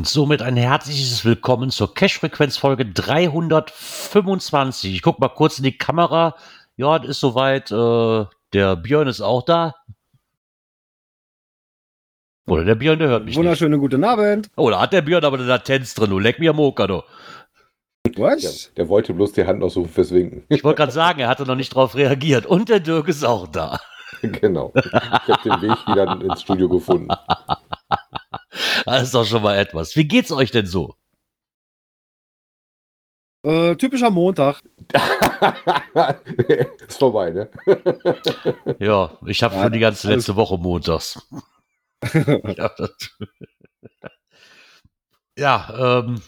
Und somit ein herzliches Willkommen zur Cash-Frequenz-Folge 325. Ich gucke mal kurz in die Kamera. Ja, es ist soweit. Äh, der Björn ist auch da. Oder der Björn, der hört mich Wunderschönen nicht. guten Abend. Oh, da hat der Björn aber eine Latenz drin. Du leck mir am Oker, du. Was? Ja, der wollte bloß die Hand noch suchen fürs Winken. Ich wollte gerade sagen, er hatte noch nicht drauf reagiert. Und der Dirk ist auch da. genau. Ich habe den Weg wieder ins Studio gefunden. Das ist doch schon mal etwas. Wie geht's euch denn so? Äh, typischer Montag. ist vorbei, ne? Ja, ich habe Ja, schon die ganze alles- letzte Woche montags. ja, ja, ähm,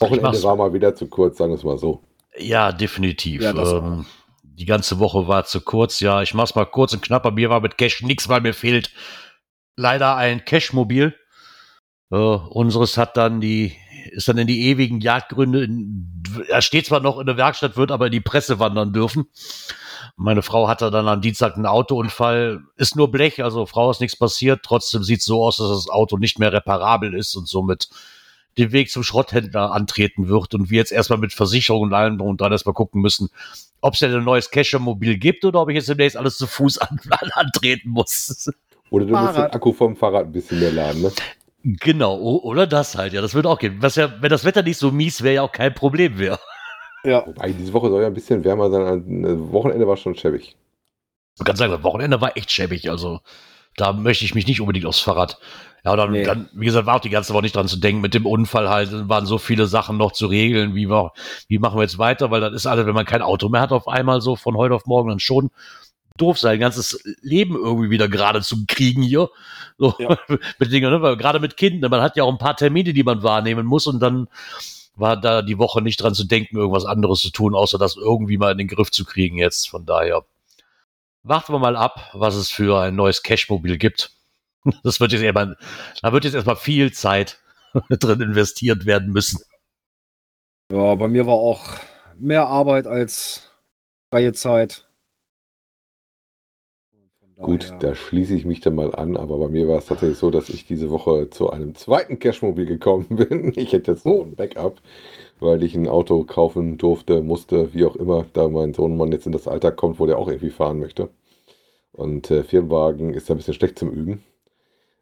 Wochenende mach's. war mal wieder zu kurz, sagen wir es mal so. ja, definitiv. Ja, ähm, die ganze Woche war zu kurz. Ja, ich mach's mal kurz und knapp. Bei mir war mit Cash nichts, weil mir fehlt leider ein Cash-Mobil. Äh, unseres hat dann die, ist dann in die ewigen Jagdgründe, in, er steht zwar noch in der Werkstatt, wird aber in die Presse wandern dürfen. Meine Frau hatte dann am Dienstag einen Autounfall, ist nur Blech, also Frau ist nichts passiert. Trotzdem sieht es so aus, dass das Auto nicht mehr reparabel ist und somit den Weg zum Schrotthändler antreten wird und wir jetzt erstmal mit Versicherung und allem und dran erstmal gucken müssen, ob es denn ein neues Cacher-Mobil gibt oder ob ich jetzt demnächst alles zu Fuß an, an, antreten muss. Oder du musst den Fahrrad. Akku vom Fahrrad ein bisschen mehr laden, ne? Genau, oder das halt, ja, das wird auch gehen. Was ja, wenn das Wetter nicht so mies wäre, ja auch kein Problem wäre. Ja. Wobei, diese Woche soll ja ein bisschen wärmer sein. Ein Wochenende war schon schäbig. Man kann sagen, das Wochenende war echt schäbig, also da möchte ich mich nicht unbedingt aufs Fahrrad. Ja, und dann, Nee. dann, wie gesagt, war auch die ganze Woche nicht dran zu denken. Mit dem Unfall halt waren so viele Sachen noch zu regeln. Wie, wir, wie machen wir jetzt weiter? Weil das ist alles, wenn man kein Auto mehr hat auf einmal so von heute auf morgen, dann schon doof sein, ganzes Leben irgendwie wieder gerade zu kriegen hier. So, Ja. mit Dingen, ne? Weil gerade mit Kindern, man hat ja auch ein paar Termine, die man wahrnehmen muss und dann war da die Woche nicht dran zu denken, irgendwas anderes zu tun, außer das irgendwie mal in den Griff zu kriegen jetzt. Von daher warten wir mal ab, was es für ein neues Cashmobil gibt. Das wird jetzt erstmal, da wird jetzt erstmal viel Zeit drin investiert werden müssen. ja, bei mir war auch mehr Arbeit als freie Zeit. Von Gut, daher- da schließe ich mich dann mal an, aber bei mir war es tatsächlich so, dass ich diese Woche zu einem zweiten Cashmobil gekommen bin. Ich hätte jetzt noch ein Backup, weil ich ein Auto kaufen durfte, musste, wie auch immer, da mein Sohnemann jetzt in das Alter kommt, wo der auch irgendwie fahren möchte. Und äh, Firmenwagen ist da ein bisschen schlecht zum Üben.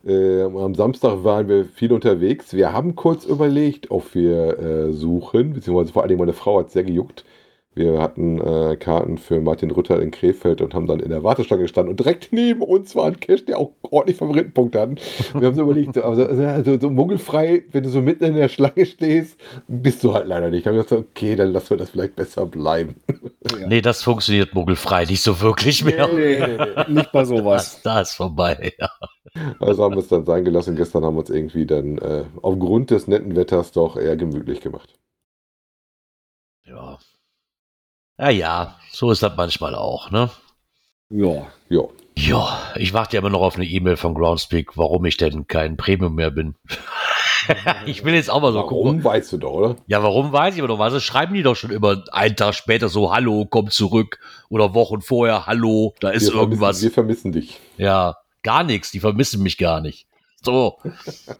Äh, am Samstag waren wir viel unterwegs. Wir haben kurz überlegt, ob wir äh, suchen, beziehungsweise vor allem meine Frau hat sehr gejuckt. Wir hatten äh, Karten für Martin Rütter in Krefeld und haben dann in der Warteschlange gestanden und direkt neben uns war ein Cash, der auch ordentlich Favoritenpunkte hatten. Wir haben so überlegt, so, also, also so mungelfrei, wenn du so mitten in der Schlange stehst, bist du halt leider nicht. Da haben wir gesagt, okay, dann lassen wir das vielleicht besser bleiben. Ja. Nee, das funktioniert mogelfrei nicht so wirklich mehr. Nee, nee, nee, nicht bei sowas. Das, da ist vorbei, ja. Also haben wir es dann sein gelassen. Gestern haben wir uns irgendwie dann äh, aufgrund des netten Wetters doch eher gemütlich gemacht. Ja. Ja, ja, so ist das manchmal auch, ne? Ja. Ja. Ja, ich warte ja immer noch auf eine E-Mail von Groundspeak, warum ich denn kein Premium mehr bin. ich will jetzt auch mal so gucken. Warum, weißt du doch, oder? Ja, warum weiß ich aber noch was? Das schreiben die doch schon immer einen Tag später so, hallo, komm zurück. Oder Wochen vorher, hallo, da ist wir irgendwas. Vermissen, wir vermissen dich. Ja, gar nichts, die vermissen mich gar nicht. So,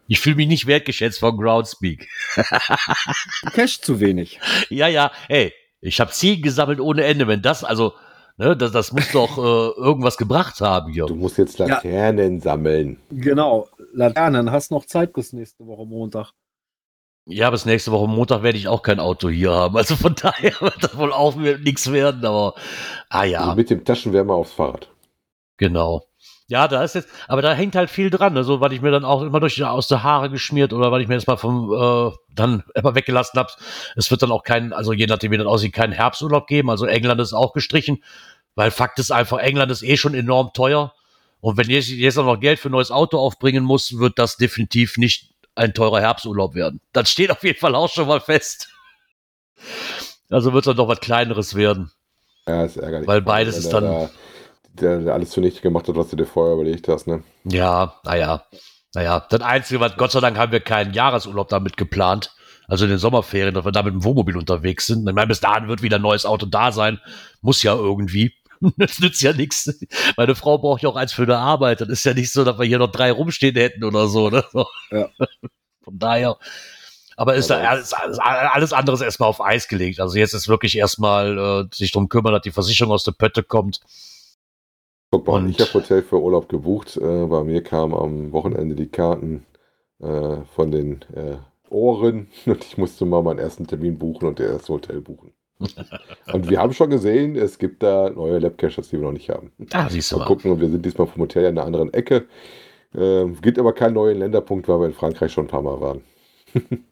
ich fühle mich nicht wertgeschätzt von Groundspeak. Cash zu wenig. Ja, ja, hey, ich habe Ziegen gesammelt ohne Ende. Wenn das, also, ne, das, das muss doch äh, irgendwas gebracht haben hier. Du musst jetzt Laternen sammeln. Genau. Laternen, hast noch Zeit bis nächste Woche Montag. Ja, bis nächste Woche Montag werde ich auch kein Auto hier haben. Also von daher wird das wohl auch nichts werden, aber ah ja. Also mit dem Taschenwärmer aufs Fahrrad. Genau. Ja, da ist jetzt, aber da hängt halt viel dran, also weil ich mir dann auch immer durch aus der Haare geschmiert oder weil ich mir das mal vom äh, dann immer weggelassen habe. Es wird dann auch kein, also je nachdem wie das aussieht, keinen Herbsturlaub geben. Also England ist auch gestrichen, weil Fakt ist einfach, England ist eh schon enorm teuer Und wenn jetzt, jetzt auch noch Geld für ein neues Auto aufbringen muss, wird das definitiv nicht ein teurer Herbsturlaub werden. Das steht auf jeden Fall auch schon mal fest. Also wird es dann doch was Kleineres werden. Ja, ist ärgerlich. Weil beides ist dann- Da, der, der alles zunichte gemacht hat, was du dir vorher überlegt hast, ne? Ja, naja. Naja, das Einzige, was Gott sei Dank haben wir keinen Jahresurlaub damit geplant. Also in den Sommerferien, dass wir da mit dem Wohnmobil unterwegs sind. Ich meine, bis dahin wird wieder ein neues Auto da sein. Muss ja irgendwie. Das nützt ja nichts. Meine Frau braucht ja auch eins für eine Arbeit. Das ist ja nicht so, dass wir hier noch drei rumstehen hätten oder so. Ne? Ja. Von daher. Aber ist da alles, alles, alles andere ist erstmal auf Eis gelegt. Also jetzt ist wirklich erstmal äh, sich drum kümmern, dass die Versicherung aus der Pötte kommt. Guck mal, Und- ich habe Hotel für Urlaub gebucht. Äh, bei mir kamen am Wochenende die Karten äh, von den äh, Ohren und ich musste mal meinen ersten Termin buchen und der erste Hotel buchen. und wir haben schon gesehen, es gibt da neue Labcaches, die wir noch nicht haben. Da siehst du Mal mal. gucken, und wir sind diesmal vom Hotel in einer anderen Ecke. Äh, gibt aber keinen neuen Länderpunkt, weil wir in Frankreich schon ein paar Mal waren.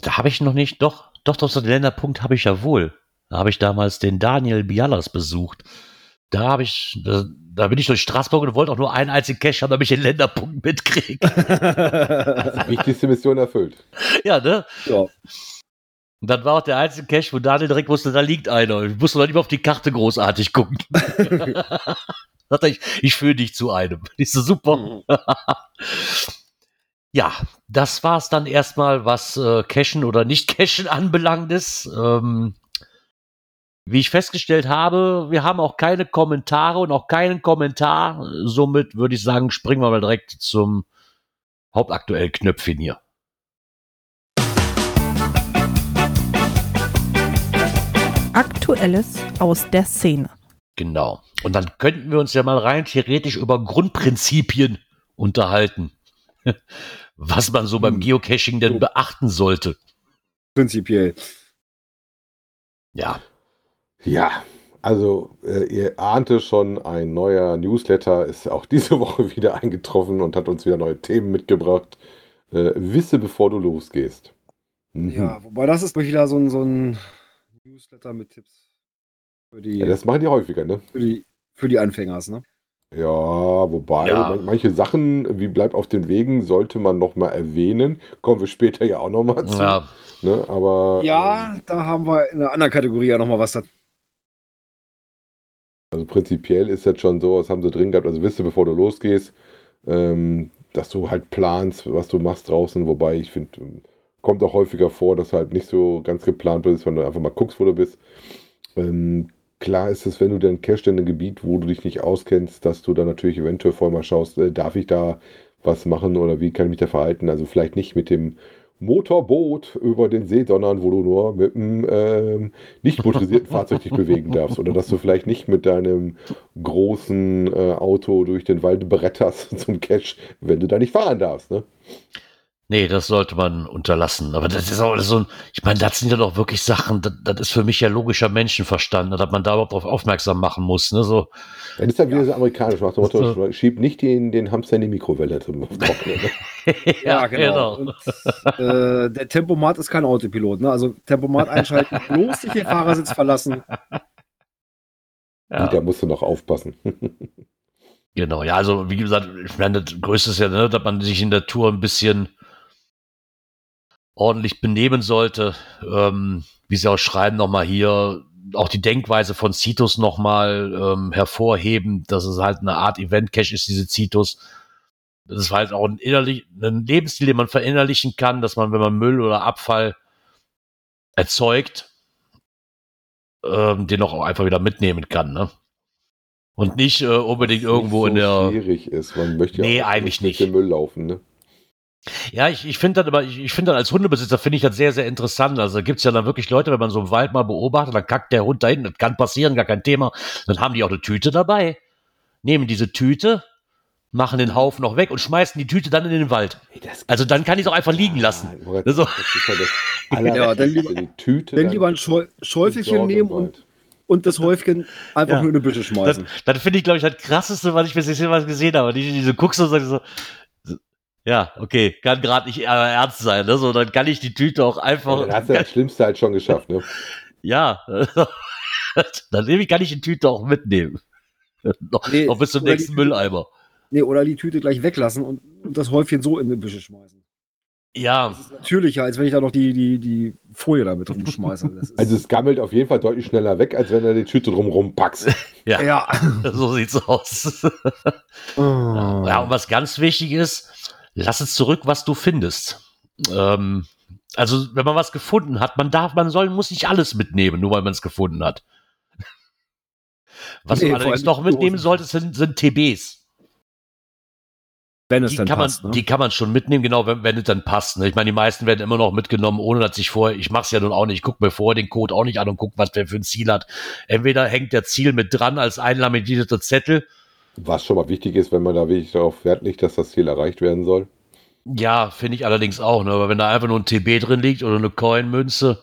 Da habe ich noch nicht, doch, doch, doch, so den Länderpunkt habe ich ja wohl. Da habe ich damals den Daniel Bialas besucht. Da habe ich, da, da bin ich durch Straßburg und wollte auch nur einen einzigen Cash haben, damit ich den Länderpunkt mitkriege. Wichtigste Mission erfüllt. ja, ne? ja. Und dann war auch der einzige Cash, wo Daniel direkt wusste, da liegt einer. Ich musste noch nicht mal auf die Karte großartig gucken. Sagt er, ich, ich führe dich zu einem. Ich so, super. ja, das war's dann erstmal, was äh, Cashen oder nicht Cashen anbelangt ist. Ähm, wie ich festgestellt habe, wir haben auch keine Kommentare und auch keinen Kommentar. Somit würde ich sagen, springen wir mal direkt zum hauptaktuellen Knöpfchen hier. Aktuelles aus der Szene. Genau. Und dann könnten wir uns ja mal rein theoretisch über Grundprinzipien unterhalten. Was man so beim Hm. Geocaching denn beachten sollte. Prinzipiell. Ja. Ja, also äh, ihr ahnte schon, ein neuer Newsletter ist auch diese Woche wieder eingetroffen und hat uns wieder neue Themen mitgebracht. Äh, wisse, bevor du losgehst. Mhm. Ja, wobei das ist wieder so ein, so ein Newsletter mit Tipps für die, Ja, das machen die häufiger, ne? für die, für die Anfängers, ne? Ja, wobei Ja. man- manche Sachen, wie bleib auf den Wegen, sollte man noch mal erwähnen. Kommen wir später ja auch noch mal zu. ja. Ne? Aber Ja, da haben wir in einer anderen Kategorie ja nochmal was da. Also prinzipiell ist das schon so, das haben sie drin gehabt, also wisse, bevor du losgehst, ähm, dass du halt planst, was du machst draußen, wobei ich finde, ähm, kommt auch häufiger vor, dass halt nicht so ganz geplant bist, wenn du einfach mal guckst, wo du bist. Ähm, klar ist es, wenn du dann cachst in einem Gebiet, wo du dich nicht auskennst, dass du dann natürlich eventuell vorher mal schaust, äh, darf ich da was machen oder wie kann ich mich da verhalten? Also vielleicht nicht mit dem Motorboot über den See, sondern wo du nur mit einem ähm, nicht motorisierten Fahrzeug dich bewegen darfst. Oder dass du vielleicht nicht mit deinem großen äh, Auto durch den Wald bretterst zum Cache, wenn du da nicht fahren darfst. Ne? Nee, das sollte man unterlassen. Aber das ist auch so ein, ich meine, das sind ja doch wirklich Sachen, das, das ist für mich ja logischer Menschenverstand, dass man da überhaupt darauf aufmerksam machen muss. Ne? So, Dann ist dann wieder so amerikanisch, macht dem Motto, schieb nicht den, den Hamster in die Mikrowelle zum Trocknen. Ne? Und, äh, der Tempomat ist kein Autopilot, ne? Also Tempomat einschalten, bloß nicht den Fahrersitz verlassen. ja. Da musst du noch aufpassen. Genau, ja, also wie gesagt, ich meine, das Größte ist ja, ne, dass man sich in der Tour ein bisschen ordentlich benehmen sollte. Ähm, wie sie auch schreiben, nochmal hier auch die Denkweise von Citus nochmal ähm, hervorheben, dass es halt eine Art Event-Cache ist, diese Citus. Das ist halt auch ein, innerlich, ein Lebensstil, den man verinnerlichen kann, dass man, wenn man Müll oder Abfall erzeugt, ähm, den auch einfach wieder mitnehmen kann, ne? Und nicht äh, unbedingt irgendwo in so der. schwierig ist. Man möchte Nee, auch eigentlich mit nicht. dem Müll laufen. Ne? Ja, ich, ich finde das aber, ich, ich finde das als Hundebesitzer finde ich das sehr, sehr interessant. Also da gibt's ja dann wirklich Leute, wenn man so im Wald mal beobachtet, dann kackt der Hund da hinten, das kann passieren, gar kein Thema. Dann haben die auch eine Tüte dabei, nehmen diese Tüte, machen den Haufen noch weg und schmeißen die Tüte dann in den Wald. Also dann kann ich es auch einfach liegen lassen. Ja, Moritz, Also- das ist ja das Allerletzte. Ja, dann lieber- die Tüte. Dann dann lieber ein Schäufelchen nehmen und, und das Häufchen einfach Ja. nur in die Büsche Das, schmeißen. das finde ich, glaube ich, das krasseste, was ich bis jetzt jemals gesehen habe. Die, die so guckst und sagst so, so, ja, okay, kann gerade nicht äh, ernst sein. Ne? So, dann kann ich die Tüte auch einfach. Ja, dann hast du das Schlimmste halt schon geschafft. Ne? Ja, dann nehme ich, kann ich die Tüte auch mitnehmen. noch, Nee, noch bis zum oder nächsten die- Mülleimer. Nee, oder die Tüte gleich weglassen und, und das Häufchen so in die Büsche schmeißen. Ja, Das ist natürlicher, als wenn ich da noch die, die, die Folie damit rumschmeiße. Das ist, Also es gammelt auf jeden Fall deutlich schneller weg, als wenn du die Tüte drumrum packst. ja, ja. so sieht's aus. Oh. Ja, und was ganz wichtig ist, lass es zurück, was du findest. Ähm, also, wenn man was gefunden hat, man darf, man soll, muss nicht alles mitnehmen, nur weil man es gefunden hat. Was Nee, du allerdings noch mitnehmen solltest, sind, sind TBs. wenn es Die dann kann, passt. man, ne? die kann man schon mitnehmen, genau, wenn, wenn es dann passt. Ne? Ich meine, die meisten werden immer noch mitgenommen, ohne dass ich vorher, ich mache es ja nun auch nicht, ich gucke mir vorher den Code auch nicht an und gucke, was der für ein Ziel hat. Entweder hängt der Ziel mit dran als einlaminierter Zettel, Was schon mal wichtig ist, wenn man da wirklich darauf Wert legt, dass das Ziel erreicht werden soll. Ja, finde ich allerdings auch, ne? Aber wenn da einfach nur ein TB drin liegt oder eine Coin-Münze,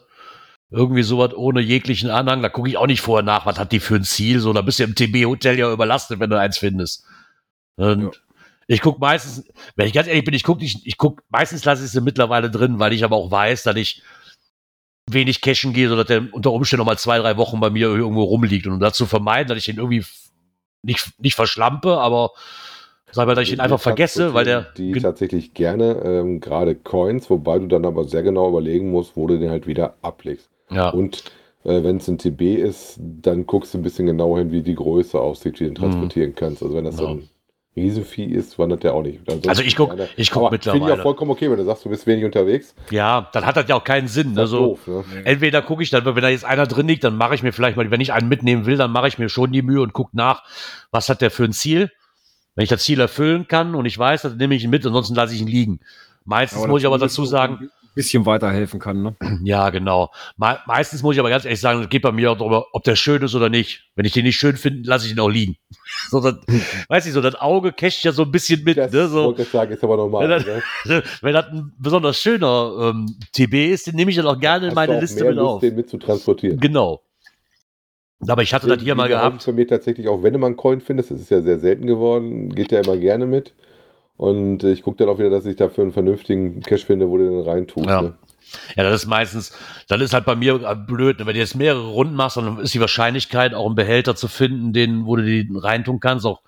irgendwie sowas ohne jeglichen Anhang, da gucke ich auch nicht vorher nach, was hat die für ein Ziel, so, da bist du im TB-Hotel ja überlastet, wenn du eins findest. Und Ja. ich gucke meistens, wenn ich ganz ehrlich bin, ich gucke nicht, ich guck, meistens lasse ich sie mittlerweile drin, weil ich aber auch weiß, dass ich wenig cashen gehe, sodass der unter Umständen noch mal zwei, drei Wochen bei mir irgendwo rumliegt. Und um das zu vermeiden, dass ich den irgendwie nicht, nicht verschlampe, aber sag mal, dass ich ihn einfach vergesse, weil der. Die tatsächlich gerne, ähm, gerade Coins, wobei du dann aber sehr genau überlegen musst, wo du den halt wieder ablegst. ja. Und äh, wenn es ein TB ist, dann guckst du ein bisschen genauer hin, wie die Größe aussieht, die du transportieren kannst. Also wenn das Mhm. Ja. so ein Riesenvieh ist, wandert der auch nicht. Ansonsten Also ich guck- gerne- ich guck Aber Finde ich mittlerweile. auch vollkommen okay, wenn du sagst, du bist wenig unterwegs. Ja, dann hat das ja auch keinen Sinn. Ne? Das ist So, doof, ne? entweder gucke ich dann, wenn da jetzt einer drin liegt, dann mache ich mir vielleicht mal, wenn ich einen mitnehmen will, dann mache ich mir schon die Mühe und gucke nach, was hat der für ein Ziel. Wenn ich das Ziel erfüllen kann und ich weiß, dann nehme ich ihn mit, ansonsten lasse ich ihn liegen. Meistens muss ich aber dazu sagen, bisschen weiterhelfen kann, ne? ja, genau. Me meistens muss ich aber ganz ehrlich sagen, es geht bei mir auch darüber, ob der schön ist oder nicht. Wenn ich den nicht schön finde, lasse ich ihn auch liegen. so, das, weiß ich so, das Auge casht ja so ein bisschen mit, Das ne? So, sagen, ist aber normal. Ja, ne? wenn das ein besonders schöner ähm, TB ist, den nehme ich dann auch gerne in meine Liste mehr mit Lust, auf. den mit zu transportieren. Genau. Aber ich hatte das hier mal gehabt. Von mir tatsächlich, auch wenn du mal einen Coin findest, das ist ja sehr selten geworden, geht der immer gerne mit. Und ich gucke dann auch wieder, dass ich dafür einen vernünftigen Cash finde, wo du den reintust. Ja. Ne? Ja, das ist meistens, dann ist halt bei mir äh, blöd, ne? wenn du jetzt mehrere Runden machst, dann ist die Wahrscheinlichkeit, auch einen Behälter zu finden, den, wo du die reintun kannst, auch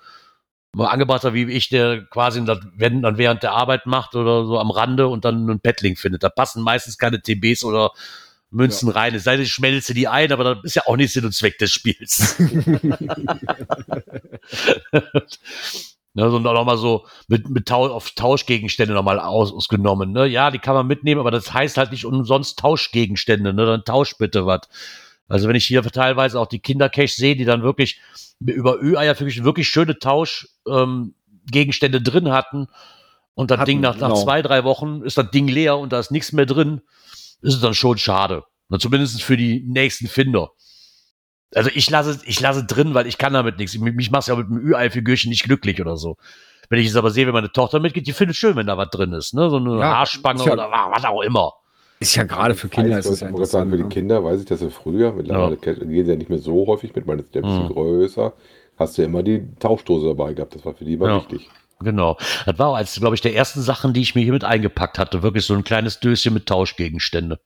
mal angebrachter wie ich, der quasi das, wenn dann während der Arbeit macht oder so am Rande und dann einen Paddling findet. Da passen meistens keine TBs oder Münzen rein. Es sei denn, ich schmelze die ein, aber das ist ja auch nicht Sinn und Zweck des Spiels. Ne, so nochmal so mit, mit Tau auf Tauschgegenstände nochmal aus, ausgenommen. Ne? Ja, die kann man mitnehmen, aber das heißt halt nicht umsonst Tauschgegenstände. Ne? Dann tausch bitte was. Also wenn ich hier teilweise auch die Kindercash sehe, die dann wirklich über Ü-Eier wirklich, wirklich schöne Tauschgegenstände ähm, drin hatten und das Hatten, Ding nach, nach genau. zwei, drei Wochen ist das Ding leer und da ist nichts mehr drin, ist es dann schon schade. Na, zumindest für die nächsten Finder. Also ich lasse, ich lasse drin, weil ich kann damit nichts. Mich, macht ja mit dem Ü-Ei-Figürchen nicht glücklich oder so. Wenn ich es aber sehe, wenn meine Tochter mitgeht, die findet es schön, wenn da was drin ist. Ne? So eine Ja, Haarspange ist ja- oder was auch immer. Ist ja gerade für Kinder ist Weiß, es ja ich wollte sagen, interessant. für die ne? Kinder weiß ich, dass sie früher, mittlerweile gehen sie ja nicht mehr so häufig mit, man ist ja ein bisschen Mhm. größer, hast du immer die Tauschdose dabei gehabt. Das war für die immer Ja. wichtig. Genau. Das war auch eins, glaube ich, der ersten Sachen, die ich mir hier mit eingepackt hatte. Wirklich so ein kleines Döschen mit Tauschgegenstände.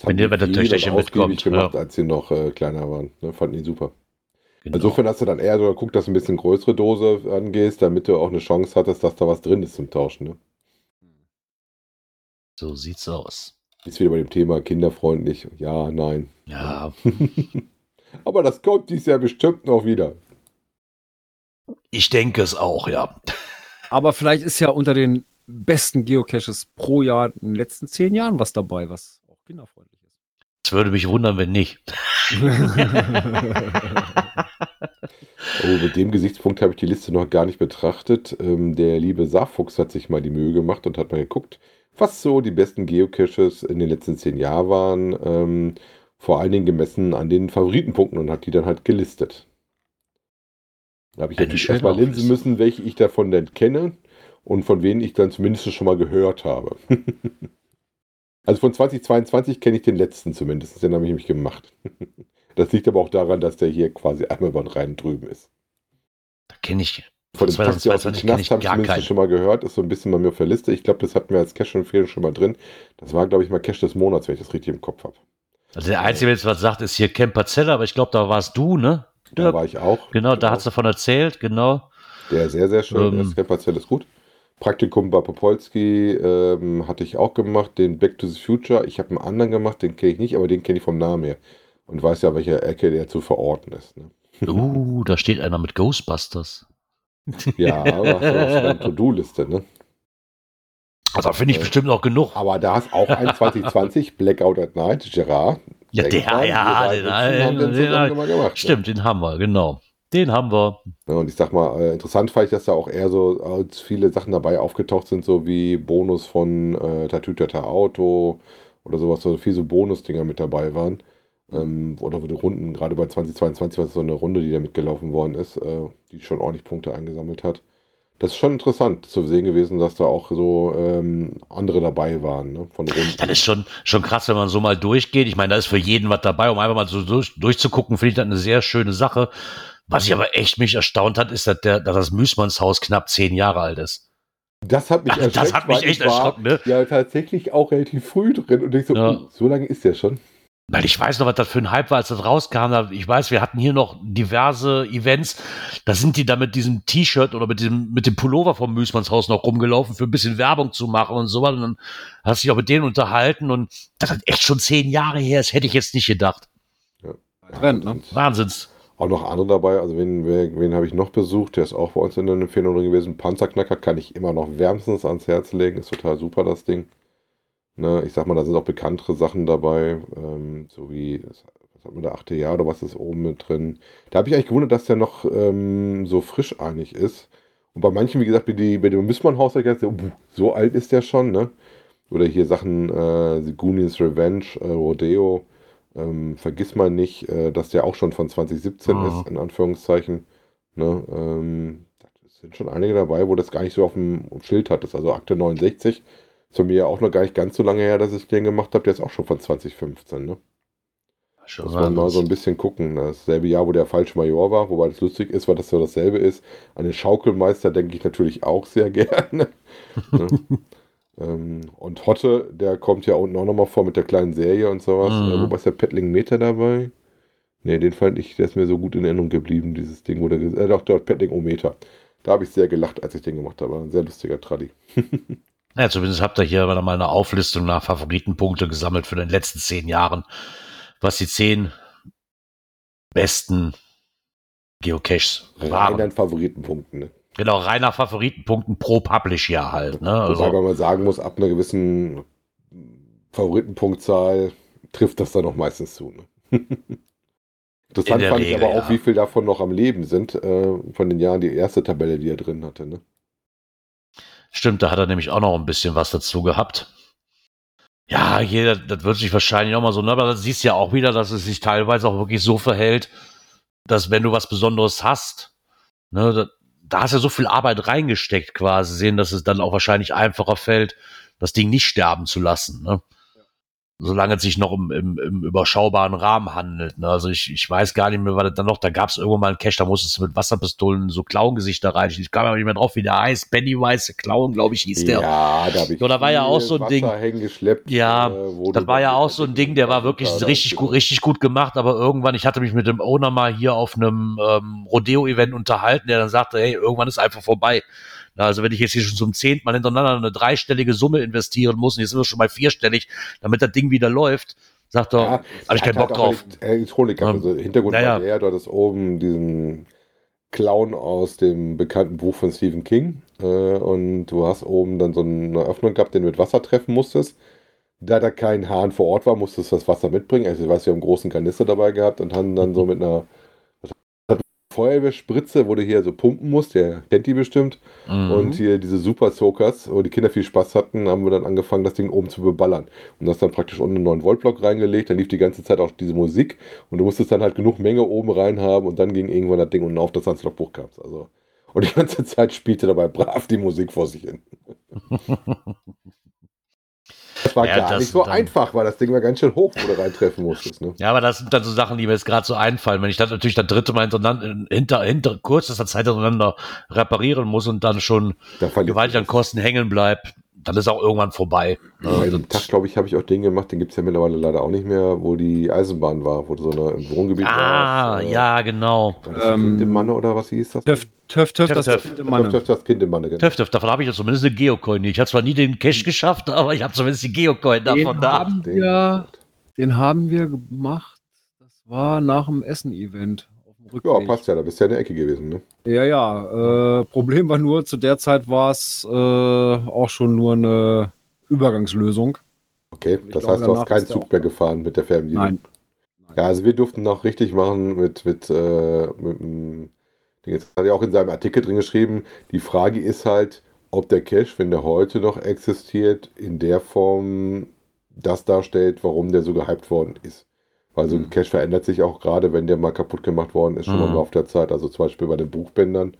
Das Wenn haben ihr- die viel Töchterchen mitkommt, gemacht, ja. als sie noch äh, kleiner waren. Ne? Fanden die super. Genau. Insofern hast du dann eher so geguckt, dass du ein bisschen größere Dose angehst, damit du auch eine Chance hattest, dass da was drin ist zum Tauschen. Ne? so sieht's aus. Ist wieder bei dem Thema kinderfreundlich. Ja, nein. Ja, Aber das kommt dies Jahr bestimmt noch wieder. ich denke es auch, ja. Aber vielleicht ist ja unter den besten Geocaches pro Jahr in den letzten zehn Jahren was dabei, was kinderfreundlich Es würde mich wundern, wenn nicht. ist. Oh, mit dem Gesichtspunkt habe ich die Liste noch gar nicht betrachtet. Ähm, der liebe Saarfuchs hat sich mal die Mühe gemacht und hat mal geguckt, was so die besten Geocaches in den letzten zehn Jahren waren. Ähm, vor allen Dingen gemessen an den Favoritenpunkten und hat die dann halt gelistet. Da habe ich Eine natürlich erstmal linsen müssen, welche ich davon denn kenne und von denen ich dann zumindest schon mal gehört habe. also von 2022 kenne ich den letzten zumindest, den habe ich nämlich gemacht. Das liegt aber auch daran, dass der hier quasi einmal über den Rhein drüben ist. Da kenne ich. Von aus dem 2022 kenne ich habe ich gar zumindest keinen. schon mal gehört, ist so ein bisschen bei mir auf der Liste. Ich glaube, das hatten wir als Cash-Empfehlung schon mal drin. Das war, glaube ich, mal Cash des Monats, wenn ich das richtig im Kopf habe. Also der Einzige, der jetzt was sagt, ist hier Camper Zeller, aber ich glaube, da warst du, ne? Da war ich auch. Genau, da hat's davon erzählt, genau. Der sehr, sehr schön Ähm. ist. Camperzell ist gut. Praktikum bei Popolski ähm, hatte ich auch gemacht. Den Back to the Future. Ich habe einen anderen gemacht, den kenne ich nicht, aber den kenne ich vom Namen her. Und weiß ja, welche Ecke der zu verorten ist. Ne? Uh, da steht einer mit Ghostbusters. Ja, aber hast auf deiner To-Do-Liste, ne? Also da finde ich Äh, bestimmt noch genug. Aber da ist auch ein 2020 Blackout at Night, Gerard. Ja, der, ja, wir den, haben den den, zusammen den, mal gemacht. ne? stimmt, den haben wir, genau. Den haben wir. Ja, und ich sag mal, äh, interessant fand ich, dass da auch eher so als viele Sachen dabei aufgetaucht sind, so wie Bonus von äh, Tatütata Auto oder sowas, so viel so Bonusdinger mit dabei waren. Ähm, oder die Runden, gerade bei 2022 war es so eine Runde, die da mitgelaufen worden ist, äh, die schon ordentlich Punkte eingesammelt hat. Das ist schon interessant zu sehen gewesen, dass da auch so ähm, andere dabei waren, ne, von Runden. Das ist schon, schon krass, wenn man so mal durchgeht. Ich meine, da ist für jeden was dabei, um einfach mal so durch, durchzugucken, finde ich das eine sehr schöne Sache. Was ich aber echt mich erstaunt hat, ist, dass, der, dass das Müßmannshaus knapp zehn Jahre alt ist. Das hat mich Das- das erschreckt. hat mich echt erschrocken, ne? Ja, tatsächlich auch relativ früh drin und ich so, Ja. oh, so lange ist der schon. Weil ich weiß noch, was das für ein Hype war, als das rauskam. Ich weiß, wir hatten hier noch diverse Events. Da sind die da mit diesem T-Shirt oder mit dem, mit dem Pullover vom Müßmannshaus noch rumgelaufen, für ein bisschen Werbung zu machen und so was. Und dann hast du dich auch mit denen unterhalten und das hat echt schon zehn Jahre her ist, hätte ich jetzt nicht gedacht. Trend, ne? Wahnsinns. Auch noch andere dabei, also wen, wen, wen habe ich noch besucht? Der ist auch bei uns in der Empfehlung gewesen. Panzerknacker kann ich immer noch wärmstens ans Herz legen. Ist total super, das Ding. Ne, ich sag mal, da sind auch bekanntere Sachen dabei, ähm, so wie, was hat man da, achte Jahr oder was ist oben mit drin. Da habe ich eigentlich gewundert, dass der noch ähm, so frisch einig ist. Und bei manchen, wie gesagt, wie die, bei dem uh, so alt ist der schon, ne? Oder hier Sachen, äh, The Goonies Revenge, äh, Rodeo, ähm, vergiss mal nicht, äh, dass der auch schon von 2017 Mhm. ist, in Anführungszeichen. Ne? Ähm, es sind schon einige dabei, wo das gar nicht so auf dem Schild hat. Das ist also Akte 69. Ist von mir ja auch noch gar nicht ganz so lange her, dass ich den gemacht habe. Der ist auch schon von 2015. Ne? Schon Muss man mal so ein bisschen gucken. Dasselbe Jahr, wo der falsche Major war, wobei das lustig ist, weil das so dasselbe ist. An den Schaukelmeister denke ich natürlich auch sehr gerne. ne? ähm, und Hotte, der kommt ja unten auch nochmal vor mit der kleinen Serie und sowas. Mhm. Äh, wobei ist der Pettling Meter dabei? Ne, den fand ich, der ist mir so gut in Erinnerung geblieben, dieses Ding. Wo der, äh, doch, der Pettling Ometer. Da habe ich sehr gelacht, als ich den gemacht habe. Ein sehr lustiger Tradi. Ja, zumindest habt ihr hier mal eine Auflistung nach Favoritenpunkte gesammelt für den letzten zehn Jahren, was die zehn besten Geocaches Rein waren. an Favoritenpunkten. Ne? Genau, rein nach Favoritenpunkten pro Publish-Jahr halt. Ne? Wobei Also, man mal sagen muss, ab einer gewissen Favoritenpunktzahl trifft das dann auch meistens zu. Ne? Interessant fand ich Regel, aber auch, ja. wie viel davon noch am Leben sind, äh, von den Jahren die erste Tabelle, die er drin hatte. Ne? stimmt, da hat er nämlich auch noch ein bisschen was dazu gehabt. Ja, jeder, das wird sich wahrscheinlich auch mal so, ne? aber das siehst du ja auch wieder, dass es sich teilweise auch wirklich so verhält, dass wenn du was Besonderes hast, ne, da, da hast du ja so viel Arbeit reingesteckt quasi, sehen, dass es dann auch wahrscheinlich einfacher fällt, das Ding nicht sterben zu lassen. Ne? Solange es sich noch im, im, im überschaubaren Rahmen handelt. Ne? Also ich, ich weiß gar nicht mehr, was das dann noch, da gab es irgendwann mal einen Cache, da musstest du mit Wasserpistolen so Clown-Gesichter rein. Ich kam aber nicht mehr drauf, wie der heißt. Pennywise Clown, glaube ich, hieß der. Ja, da habe ich Ja, da war ja auch so ein Ding. Wasser hingeschleppt. Ja, äh, wo Das war ja auch so ein Ding, der war wirklich da- richtig gut, richtig gut gemacht, aber irgendwann, ich hatte mich mit dem Owner mal hier auf einem ähm, Rodeo-Event unterhalten, der dann sagte, hey, irgendwann ist einfach vorbei. Also wenn ich jetzt hier schon zum zehnten Mal hintereinander eine dreistellige Summe investieren muss, und jetzt sind wir schon mal vierstellig, damit das Ding wieder läuft, sagt er, Ja, habe ich keinen Bock drauf. Elekt- Elektronik Also Hintergrund ja, ja. war der, du hattest oben diesen Clown aus dem bekannten Buch von Stephen King äh, und du hast oben dann so eine Öffnung gehabt, den du mit Wasser treffen musstest. Da da kein Hahn vor Ort war, musstest du das Wasser mitbringen. Also ich weiß, wir haben einen großen Kanister dabei gehabt und haben dann so mit einer Feuerwehrspritze, wo du hier so pumpen musst, der kennt die bestimmt. Mhm. Und hier diese Super Soakers, wo die Kinder viel Spaß hatten, haben wir dann angefangen, das Ding oben zu beballern. Und das dann praktisch unten einen 9 Volt Block reingelegt, dann lief die ganze Zeit auch diese Musik und du musstest dann halt genug Menge oben rein haben und dann ging irgendwann das Ding unten auf, dass du ans Logbuch kamst. Also, und die ganze Zeit spielte dabei brav die Musik vor sich hin. Das war Ja, gar das nicht so dann- einfach, weil das Ding war ganz schön hoch, wo du reintreffen musstest. Ne? Ja, aber das sind dann so Sachen, die mir jetzt gerade so einfallen. Wenn ich das natürlich das dritte Mal hintereinander, hinter, hinter kürzester Zeit hintereinander reparieren muss und dann schon Da gewaltig an Kosten hängen bleibt, dann ist auch irgendwann vorbei. Ne? Das- dem Tag, glaube ich, habe ich auch den gemacht, den gibt es ja mittlerweile leider auch nicht mehr, wo die Eisenbahn war, wo du so eine, im Wohngebiet ah, warst. äh, ja, genau. War Ähm, Kind im Manne oder was hieß das? Töff, Töff, Töff, das. Kind im Manne. Töff, das Kind im Manne, genau. Töff, Töff, davon habe ich ja zumindest eine Geocoin. Ich habe zwar nie den Cache geschafft, aber ich habe zumindest die Geocoin davon Den da. haben, Den- wir, den haben wir gemacht. Das war nach dem Essen-Event. Dem Ja, Rückweg. passt ja, da bist du ja in der Ecke gewesen, ne? Ja, ja. Äh, Problem war nur, zu der Zeit war es äh, auch schon nur eine Übergangslösung. Okay, Ich das glaube, heißt, du hast keinen Zug mehr gefahren mit der Fernbedienung. Nein. Ja, also wir durften noch richtig machen mit, mit, äh, mit dem. Jetzt hat er auch in seinem Artikel drin geschrieben, die Frage ist halt, ob der Cache, wenn der heute noch existiert, in der Form das darstellt, warum der so gehypt worden ist. Weil so ein Mhm. Cache verändert sich auch gerade, wenn der mal kaputt gemacht worden ist, schon Mhm. im Laufe der Zeit. Also zum Beispiel bei den Buchbändern,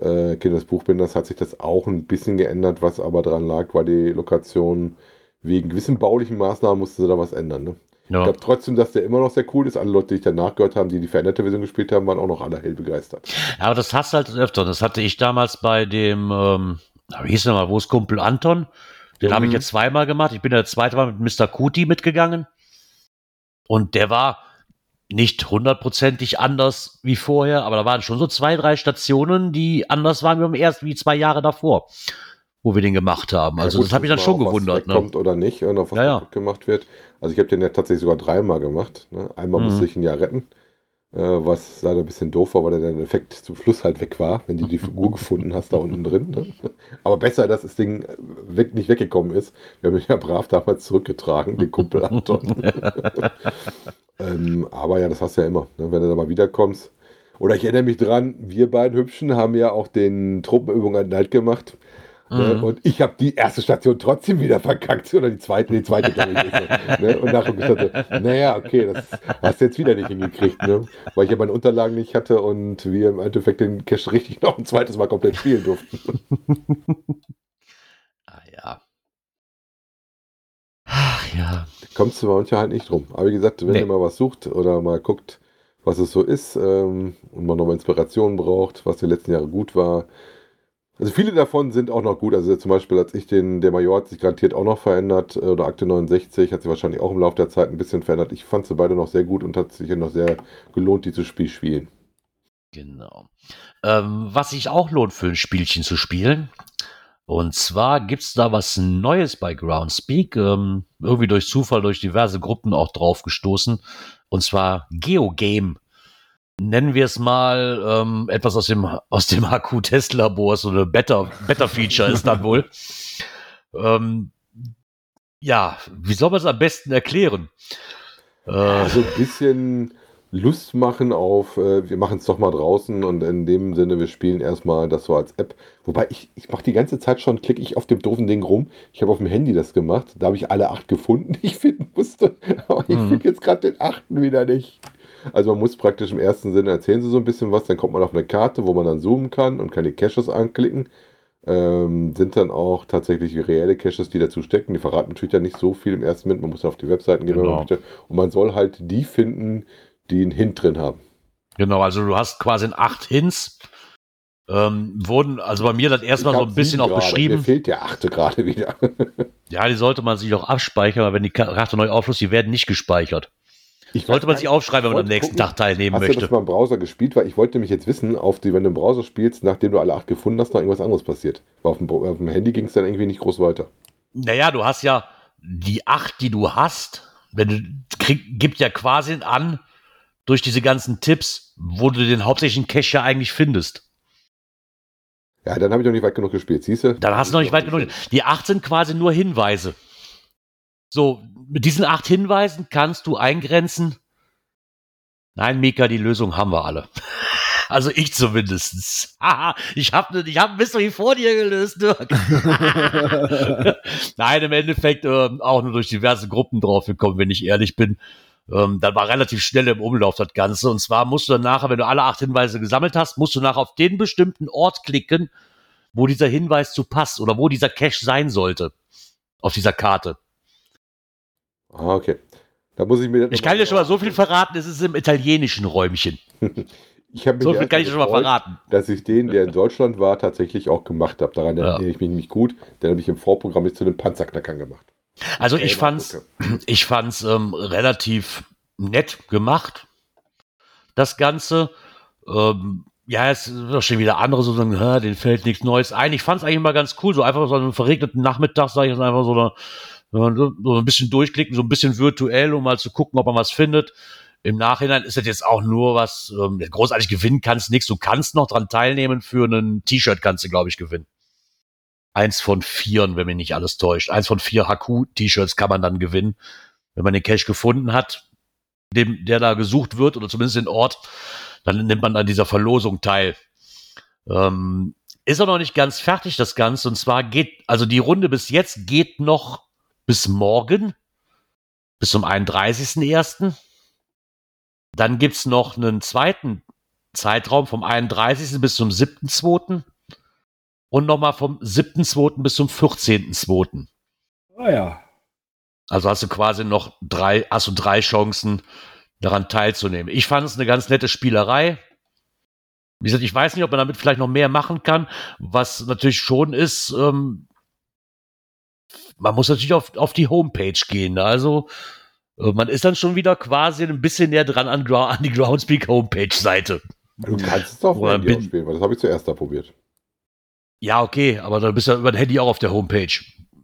äh, Kinder des Buchbinders hat sich das auch ein bisschen geändert, was aber dran lag, weil die Lokation wegen gewissen baulichen Maßnahmen musste sie da was ändern. Ne? Ich Ja. glaube trotzdem, dass der immer noch sehr cool ist. Alle Leute, die ich danach gehört haben, die die veränderte Version gespielt haben, waren auch noch alle hell begeistert. Ja, aber das hast du halt öfter. Das hatte ich damals bei dem, ähm, wie hieß der mal, wo ist Kumpel Anton? Den habe ich Mhm. jetzt zweimal gemacht. Ich bin ja das zweite Mal mit Mr. Kuti mitgegangen. Und der war nicht hundertprozentig anders wie vorher, aber da waren schon so zwei, drei Stationen, die anders waren wie, beim ersten, wie zwei Jahre davor, wo wir den gemacht haben. Also Ja, gut, das habe ich dann schon gewundert. Ne? oder nicht, auf was Ja, ja. gemacht wird. Also ich habe den ja tatsächlich sogar dreimal gemacht. Ne? Einmal Mhm. musste ich ihn ja retten, was leider ein bisschen doof war, weil der Effekt zum Schluss halt weg war, wenn du die Figur gefunden hast da unten drin. Ne? Aber besser, dass das Ding weg, nicht weggekommen ist. Wir haben ihn ja brav damals zurückgetragen, den Kumpel Anton. ähm, aber ja, das hast du ja immer, ne? wenn du da mal wiederkommst. Oder ich erinnere mich dran, wir beiden Hübschen haben ja auch den Truppenübung an Night gemacht. Ne? Mhm. Und ich habe die erste Station trotzdem wieder verkackt. Oder die zweite, die zweite, glaube ich. so, ne? Und nachher gesagt, naja, okay, das hast du jetzt wieder nicht hingekriegt. Ne? Weil ich ja meine Unterlagen nicht hatte und wir im Endeffekt den Cache richtig noch ein zweites Mal komplett spielen durften. Ah, ja. Ach ja. Kommst du manchmal halt nicht drum. Aber wie gesagt, wenn Nee. ihr mal was sucht oder mal guckt, was es so ist ähm, und man nochmal Inspiration braucht, was die letzten Jahre gut war. Also viele davon sind auch noch gut. Also zum Beispiel, als ich den, der Major hat sich garantiert auch noch verändert, äh, oder Akte 69 hat sich wahrscheinlich auch im Laufe der Zeit ein bisschen verändert. Ich fand sie beide noch sehr gut und hat sich noch sehr gelohnt, dieses Spiel spielen. Genau. Ähm, was sich auch lohnt für ein Spielchen zu spielen. Und zwar gibt es da was Neues bei Groundspeak. Ähm, irgendwie durch Zufall, durch diverse Gruppen auch drauf gestoßen. Und zwar GeoGame. Nennen wir es mal ähm, etwas aus dem, aus dem HQ-Test-Labor. So eine Better- Better-Feature ist dann wohl. Ähm, ja, wie soll man es am besten erklären? Äh, Also ein bisschen Lust machen auf, äh, wir machen es doch mal draußen und in dem Sinne, wir spielen erstmal das so als App. Wobei ich, ich mache die ganze Zeit schon, klicke ich auf dem doofen Ding rum. Ich habe auf dem Handy das gemacht. Da habe ich alle acht gefunden, die ich finden musste. Aber ich Mhm. finde jetzt gerade den achten wieder nicht. Also man muss praktisch im ersten Sinne erzählen sie so ein bisschen was, dann kommt man auf eine Karte, wo man dann zoomen kann und kann die Caches anklicken. Ähm, sind dann auch tatsächlich reelle Caches, die dazu stecken. Die verraten natürlich dann nicht so viel im ersten Moment. Man muss auf die Webseiten gehen, man Genau. Und man soll halt die finden, die einen Hint drin haben. Genau, also du hast quasi in acht Hints. Ähm, wurden, also bei mir das erstmal so ein bisschen auch gerade. Mir beschrieben. fehlt der achte gerade wieder. Ja, die sollte man sich auch abspeichern, weil wenn die Karte neu aufschließt, die werden nicht gespeichert. Ich Sollte man sich aufschreiben, wenn man am nächsten gucken, Tag teilnehmen Hast du möchte. das mal im Browser gespielt? Weil ich wollte nämlich jetzt wissen, auf die, wenn du im Browser spielst, nachdem du alle acht gefunden hast, noch irgendwas anderes passiert. Weil auf dem, auf dem Handy ging es dann irgendwie nicht groß weiter. Naja, du hast ja die acht, die du hast, wenn du krieg, gibt ja quasi an, durch diese ganzen Tipps, wo du den hauptsächlichen Cache ja eigentlich findest. Ja, dann habe ich noch nicht weit genug gespielt, siehst du? Dann hast du noch nicht weit genug. Die acht sind quasi nur Hinweise. So, mit diesen acht Hinweisen kannst du eingrenzen. Nein, Mika, die Lösung haben wir alle. Also ich zumindest. Haha, ich habe ich hab ein Mystery vor dir gelöst, Dirk. Nein, im Endeffekt ähm, auch nur durch diverse Gruppen drauf gekommen, wenn ich ehrlich bin. Ähm, dann war relativ schnell im Umlauf das Ganze. Und zwar musst du dann nachher, wenn du alle acht Hinweise gesammelt hast, musst du nachher auf den bestimmten Ort klicken, wo dieser Hinweis zu passt oder wo dieser Cache sein sollte. Auf dieser Karte. Ah, okay. Da muss ich mir Ich kann dir schon mal so viel verraten, es ist im italienischen Räumchen. Ich habe mich So viel kann ich schon mal verraten. dass ich den, der in Deutschland war, tatsächlich auch gemacht habe. Daran Ja. erinnere ich mich nämlich gut. Den habe ich im Vorprogramm nicht zu den Panzerknackern gemacht. Also ich fand's, ich fand's ähm, relativ nett gemacht, das Ganze. Ähm, ja, es sind schon wieder andere so sagen, "Hä, denen fällt nichts Neues ein. Ich fand's eigentlich immer ganz cool, so einfach so einen verregneten Nachmittag, sage ich jetzt einfach so, eine, so so ein bisschen durchklicken, so ein bisschen virtuell, um mal zu gucken, ob man was findet. Im Nachhinein ist das jetzt auch nur was, ähm, großartig gewinnen kannst nichts. Du kannst noch dran teilnehmen, für ein T-Shirt kannst du, glaube ich, gewinnen. Eins von vieren, wenn mich nicht alles täuscht. Eins von vier HQ-T-Shirts kann man dann gewinnen, wenn man den Cache gefunden hat, dem, der da gesucht wird, oder zumindest den Ort, dann nimmt man an dieser Verlosung teil. Ähm, ist auch noch nicht ganz fertig, das Ganze. Und zwar geht, also die Runde bis jetzt geht noch bis morgen, bis zum 31.01. Dann gibt's noch einen zweiten Zeitraum vom 31. bis zum 7.2. und nochmal vom 7.2. bis zum 14.2. Ah ja. Also hast du quasi noch drei, hast du drei Chancen, daran teilzunehmen. Ich fand es eine ganz nette Spielerei. Wie gesagt, ich weiß nicht, ob man damit vielleicht noch mehr machen kann. Was natürlich schon ist, ähm, man muss natürlich auf, auf die Homepage gehen. Also äh, man ist dann schon wieder quasi ein bisschen näher dran an, an die Groundspeak Homepage-Seite. Du kannst es auf dem Handy bin- spielen, weil das habe ich zuerst da probiert. Ja, okay, aber dann bist du ja über das Handy auch auf der Homepage.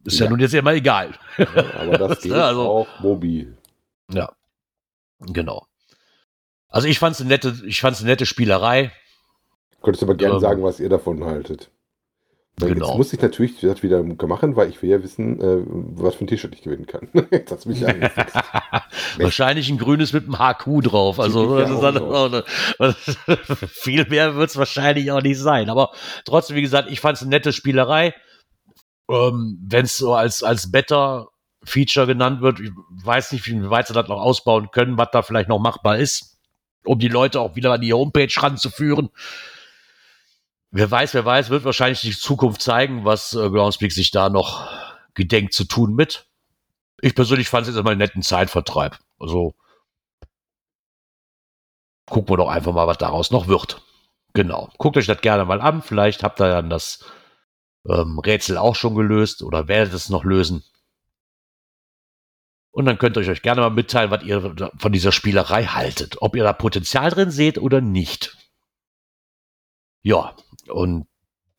Ist ja, Ja. nun jetzt immer egal. Aber das geht Also- auch mobil. Ja, genau. Also ich fand es eine nette, ich fand's eine nette Spielerei. Könntest du aber gerne Ähm, sagen, was ihr davon haltet. Genau. Jetzt muss ich natürlich das wieder machen, weil ich will ja wissen, äh, was für ein T-Shirt ich gewinnen kann. Jetzt hat's mich. Wahrscheinlich ein grünes mit einem HQ drauf. Also ja dann viel mehr wird es wahrscheinlich auch nicht sein. Aber trotzdem, wie gesagt, ich fand es eine nette Spielerei. Ähm, Wenn es so als, als Better-Feature genannt wird, ich weiß nicht, wie weit sie das noch ausbauen können, was da vielleicht noch machbar ist, um die Leute auch wieder an die Homepage ranzuführen. Wer weiß, wer weiß, wird wahrscheinlich die Zukunft zeigen, was äh, Groundspeak sich da noch gedenkt zu tun mit. Ich persönlich fand es jetzt immer einen netten Zeitvertreib. Also gucken wir doch einfach mal, was daraus noch wird. Genau. Guckt euch das gerne mal an. Vielleicht habt ihr dann das ähm, Rätsel auch schon gelöst oder werdet es noch lösen. Und dann könnt ihr euch gerne mal mitteilen, was ihr von dieser Spielerei haltet. Ob ihr da Potenzial drin seht oder nicht. Ja, und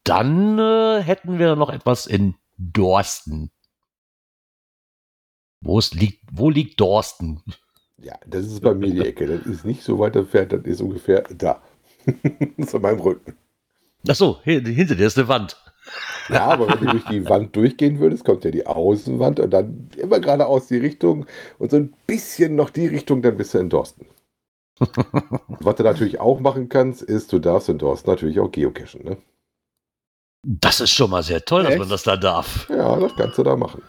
dann äh, hätten wir noch etwas in Dorsten. Wo, es liegt, wo liegt Dorsten? ja, das ist bei mir die Ecke. Das ist nicht so weit entfernt, das ist ungefähr da. das ist an meinem Rücken. Ach so, hin- hinter dir ist eine Wand. Ja, aber wenn du durch die Wand durchgehen würdest, kommt ja die Außenwand und dann immer geradeaus die Richtung und so ein bisschen noch die Richtung, dann bist du in Dorsten. Was du natürlich auch machen kannst, ist, du darfst in Dorsten natürlich auch geocachen. Ne? Das ist schon mal sehr toll, dass Echt? man das da darf. Ja, das kannst du da machen.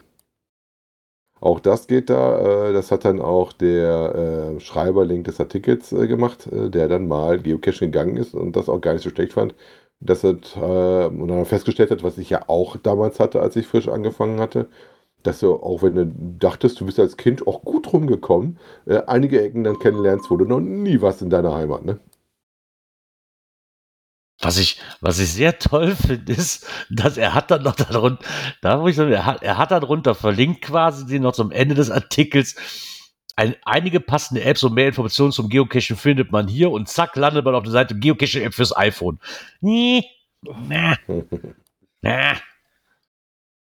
Auch das geht da, äh, das hat dann auch der äh, Schreiberlink des Artikels äh, gemacht, äh, der dann mal Geocaching gegangen ist und das auch gar nicht so schlecht fand, dass er äh, und dann festgestellt hat, was ich ja auch damals hatte, als ich frisch angefangen hatte, dass du, auch wenn du dachtest, du bist als Kind auch gut rumgekommen, äh, einige Ecken dann kennenlernst, wo du noch nie warst in deiner Heimat. Ne? Was ich, was ich sehr toll finde, ist, dass er hat dann noch darunter, da wo ich sagen, er hat, er hat darunter verlinkt quasi, die noch zum Ende des Artikels, ein, einige passende Apps und mehr Informationen zum Geocachen findet man hier und zack, landet man auf der Seite Geocaching-App fürs iPhone. Nee, na, na.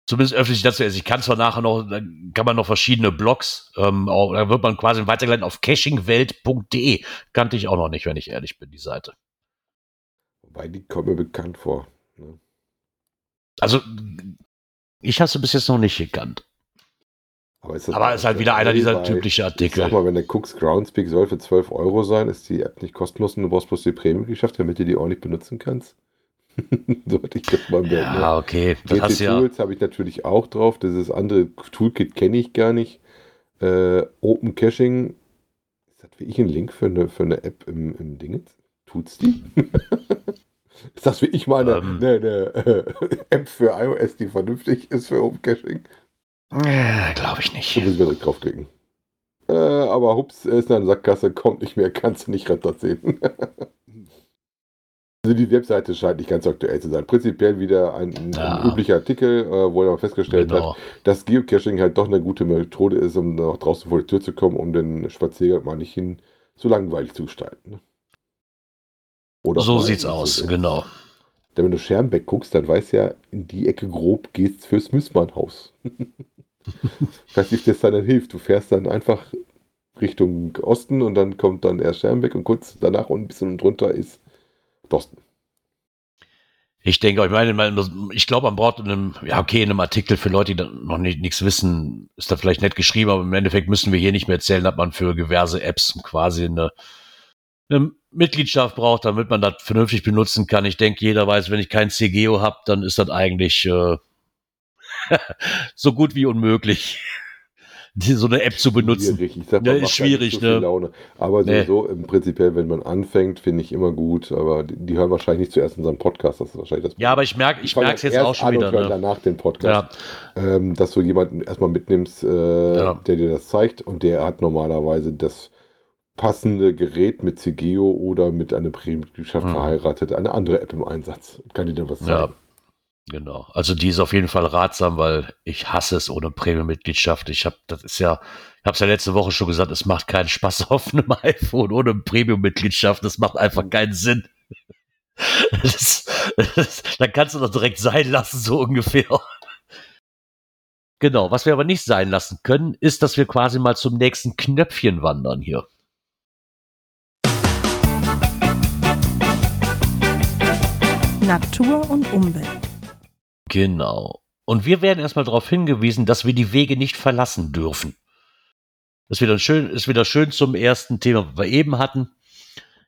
Zumindest öffentlich dazu. Also ich kann zwar nachher noch, dann kann man noch verschiedene Blogs, ähm, auch, da wird man quasi weitergeleitet auf cachingwelt.de. Kannte ich auch noch nicht, wenn ich ehrlich bin, die Seite. Wobei die kommen mir bekannt vor. Ne? Also, ich habe sie bis jetzt noch nicht gekannt. Aber, ist das Aber es ist halt wieder einer dieser typischen Artikel. sag mal, wenn der guckst, Groundspeak soll für 12 Euro sein, ist die App nicht kostenlos und du brauchst bloß die Premium geschafft, damit du die ordentlich benutzen kannst. so hatte ich das mal Bild, ne? Ja, okay. Das GT du ja. Tools habe ich natürlich auch drauf. Dieses andere Toolkit kenne ich gar nicht. Äh, Open Caching. Ist das wie ich ein Link für eine, für eine App im, im Dingens? Tut's die? ist das wie ich meine Ähm. eine, eine, äh, App für iOS, die vernünftig ist für Open Caching? Äh, Glaube ich Da nicht. müssen wir direkt draufklicken. Äh, aber hups, ist in einer Sackgasse, kommt nicht mehr, kannst du nicht runterziehen. Also die Webseite scheint nicht ganz aktuell zu sein. Prinzipiell wieder ein, ein Ja. üblicher Artikel, äh, wo er festgestellt Genau. hat, dass Geocaching halt doch eine gute Methode ist, um nach draußen vor die Tür zu kommen, um den Spaziergang mal nicht hin so langweilig zu gestalten. Oder So sieht's zu aus, sehen. genau. Denn wenn du Schermbeck guckst, dann weißt ja, in die Ecke grob geht's fürs Müssmannhaus. ich weiß nicht, ob das dann hilft. Du fährst dann einfach Richtung Osten und dann kommt dann erst Schermbeck und kurz danach und ein bisschen drunter ist Dosten. Ich denke, ich meine, ich glaube, man braucht in einem, ja, okay, in einem Artikel für Leute, die noch nicht, nichts wissen, ist da vielleicht nett geschrieben, aber im Endeffekt müssen wir hier nicht mehr erzählen, dass man für diverse Apps quasi eine, eine Mitgliedschaft braucht, damit man das vernünftig benutzen kann. Ich denke, jeder weiß, wenn ich kein CGO habe, dann ist das eigentlich äh, so gut wie unmöglich, die, so eine App zu benutzen. Schwierig. Ich sag, Ja, man ist macht schwierig, so ne? Laune. Aber Nee. sowieso, im Prinzipiell, wenn man anfängt, finde ich immer gut. Aber die, die hören wahrscheinlich nicht zuerst unseren Podcast. Das ist wahrscheinlich das Ja, aber ich merke, ich merke es jetzt auch schon wieder. Ne? danach den Podcast. Ja, ähm, dass du jemanden erstmal mitnimmst, äh, Ja. der dir das zeigt und der hat normalerweise das passende Gerät mit CGO oder mit einer Prämiemitgliedschaft Mhm. verheiratet, eine andere App im Einsatz. Kann dir dann was Ja, zeigen. Genau. Also die ist auf jeden Fall ratsam, weil ich hasse es ohne Premium-Mitgliedschaft. Ich habe, das ist ja, ich habe es ja letzte Woche schon gesagt, es macht keinen Spaß auf einem iPhone ohne Premium-Mitgliedschaft. Das macht einfach keinen Sinn. Das, das, dann kannst du das direkt sein lassen, so ungefähr. Genau, was wir aber nicht sein lassen können, ist, dass wir quasi mal zum nächsten Knöpfchen wandern hier. Natur und Umwelt. Genau. Und wir werden erstmal darauf hingewiesen, dass wir die Wege nicht verlassen dürfen. Ist wieder schön, ist wieder schön zum ersten Thema, was wir eben hatten.